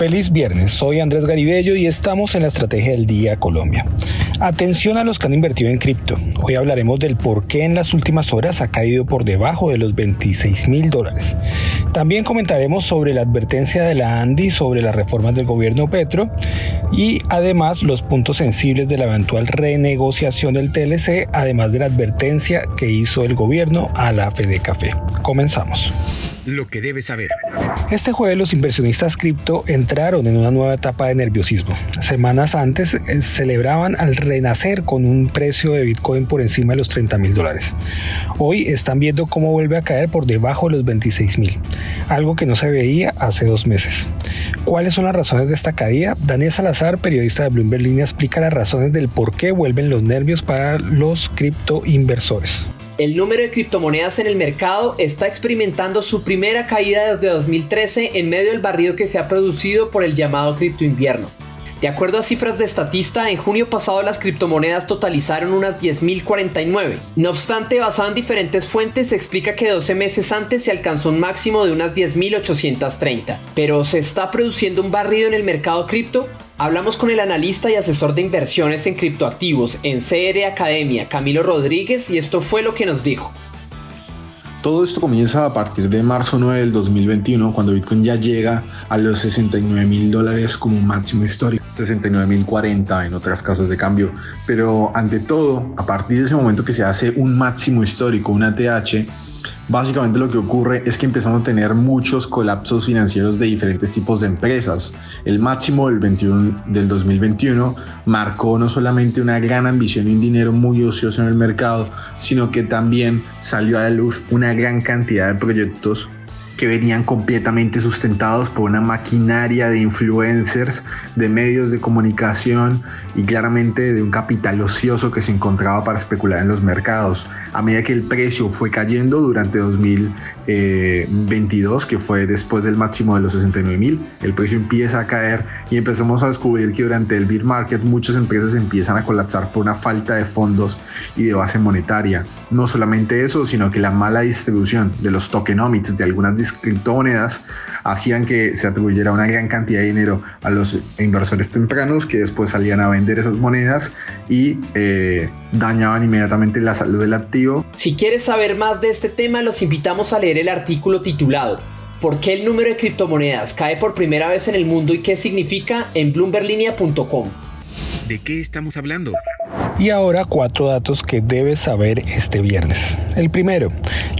Feliz viernes, soy Andrés Garibello y estamos en la Estrategia del Día Colombia. Atención a los que han invertido en cripto. Hoy hablaremos del por qué en las últimas horas ha caído por debajo de los 26 mil dólares. También comentaremos sobre la advertencia de la ANDI sobre las reformas del gobierno Petro y además los puntos sensibles de la eventual renegociación del TLC, además de la advertencia que hizo el gobierno a la Fede Café. Comenzamos lo que debes saber. Este jueves los inversionistas cripto entraron en una nueva etapa de nerviosismo. Semanas antes eh, celebraban al renacer con un precio de Bitcoin por encima de los 30 mil dólares. Hoy están viendo cómo vuelve a caer por debajo de los 26 mil, algo que no se veía hace dos meses. ¿Cuáles son las razones de esta caída? Daniel Salazar, periodista de Bloomberg Línea, explica las razones del por qué vuelven los nervios para los cripto inversores el número de criptomonedas en el mercado está experimentando su primera caída desde 2013 en medio del barrido que se ha producido por el llamado cripto invierno. De acuerdo a cifras de Statista, en junio pasado las criptomonedas totalizaron unas 10.049. No obstante, basado en diferentes fuentes, se explica que 12 meses antes se alcanzó un máximo de unas 10.830. Pero ¿se está produciendo un barrido en el mercado cripto? Hablamos con el analista y asesor de inversiones en criptoactivos en CR Academia, Camilo Rodríguez, y esto fue lo que nos dijo. Todo esto comienza a partir de marzo 9 del 2021, cuando Bitcoin ya llega a los 69 mil dólares como máximo histórico, 69 mil 40 en otras casas de cambio. Pero ante todo, a partir de ese momento que se hace un máximo histórico, una TH, Básicamente lo que ocurre es que empezamos a tener muchos colapsos financieros de diferentes tipos de empresas. El máximo del, 21, del 2021 marcó no solamente una gran ambición y un dinero muy ocioso en el mercado, sino que también salió a la luz una gran cantidad de proyectos que venían completamente sustentados por una maquinaria de influencers, de medios de comunicación y claramente de un capital ocioso que se encontraba para especular en los mercados. A medida que el precio fue cayendo durante 2022, que fue después del máximo de los 69 mil, el precio empieza a caer y empezamos a descubrir que durante el bear market muchas empresas empiezan a colapsar por una falta de fondos y de base monetaria. No solamente eso, sino que la mala distribución de los tokenomics de algunas criptomonedas hacían que se atribuyera una gran cantidad de dinero a los inversores tempranos que después salían a vender esas monedas y eh, dañaban inmediatamente la salud del activo. Si quieres saber más de este tema, los invitamos a leer el artículo titulado ¿Por qué el número de criptomonedas cae por primera vez en el mundo y qué significa en bloomberlinia.com? ¿De qué estamos hablando? Y ahora cuatro datos que debes saber este viernes. El primero,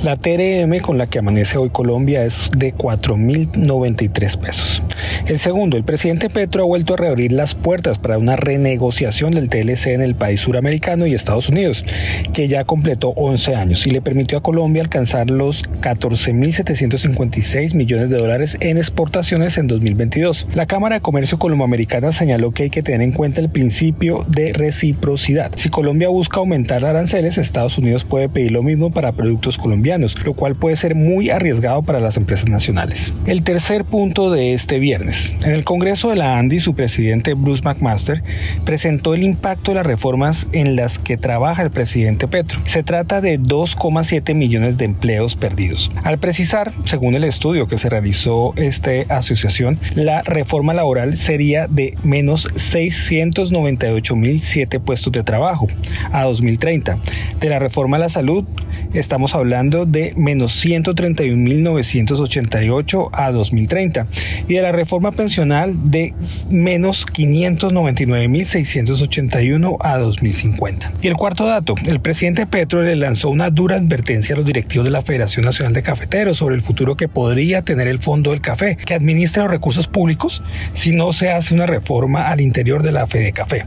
la TRM con la que amanece hoy Colombia es de 4.093 pesos. El segundo, el presidente Petro ha vuelto a reabrir las puertas para una renegociación del TLC en el país suramericano y Estados Unidos, que ya completó 11 años y le permitió a Colombia alcanzar los 14.756 millones de dólares en exportaciones en 2022. La Cámara de Comercio Colomboamericana señaló que hay que tener en cuenta el principio de reciprocidad. Si Colombia busca aumentar aranceles, Estados Unidos puede pedir lo mismo para productos colombianos, lo cual puede ser muy arriesgado para las empresas nacionales. El tercer punto de este viernes. En el Congreso de la ANDI, su presidente Bruce McMaster presentó el impacto de las reformas en las que trabaja el presidente Petro. Se trata de 2,7 millones de empleos perdidos. Al precisar, según el estudio que se realizó esta asociación, la reforma laboral sería de menos 698.007 puestos de trabajo a 2030. De la reforma a la salud, estamos hablando de menos 131.988 a 2030 y de la reforma pensional de menos 599.681 a 2050. Y el cuarto dato, el presidente Petro le lanzó una dura advertencia a los directivos de la Federación Nacional de Cafeteros sobre el futuro que podría tener el Fondo del Café, que administra los recursos públicos si no se hace una reforma al interior de la Fede Café.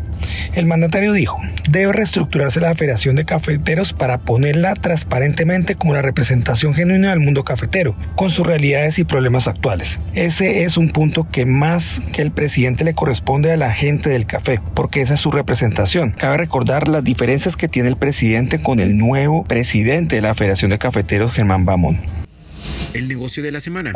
El mandatario dijo, debe reestructurarse la Federación de Cafeteros para ponerla transparentemente como la representación genuina del mundo cafetero, con sus realidades y problemas actuales. Ese es un punto que más que el presidente le corresponde a la gente del café, porque esa es su representación. Cabe recordar las diferencias que tiene el presidente con el nuevo presidente de la Federación de Cafeteros, Germán Bamón. El negocio de la semana.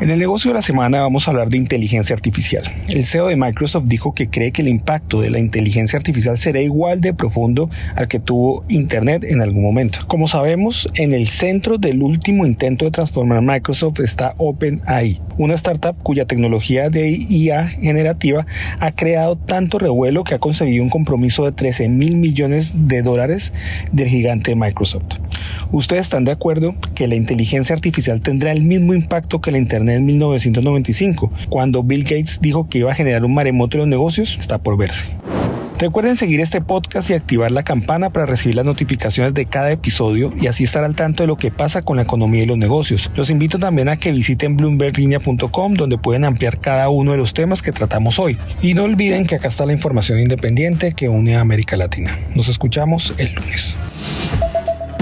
En el negocio de la semana vamos a hablar de inteligencia artificial. El CEO de Microsoft dijo que cree que el impacto de la inteligencia artificial será igual de profundo al que tuvo Internet en algún momento. Como sabemos, en el centro del último intento de transformar Microsoft está OpenAI, una startup cuya tecnología de IA generativa ha creado tanto revuelo que ha conseguido un compromiso de 13 mil millones de dólares del gigante Microsoft. ¿Ustedes están de acuerdo que la inteligencia artificial tendrá el mismo impacto que la Internet en 1995, cuando Bill Gates dijo que iba a generar un maremoto de los negocios? Está por verse. Recuerden seguir este podcast y activar la campana para recibir las notificaciones de cada episodio y así estar al tanto de lo que pasa con la economía y los negocios. Los invito también a que visiten bloomberglinea.com donde pueden ampliar cada uno de los temas que tratamos hoy. Y no olviden que acá está la información independiente que une a América Latina. Nos escuchamos el lunes.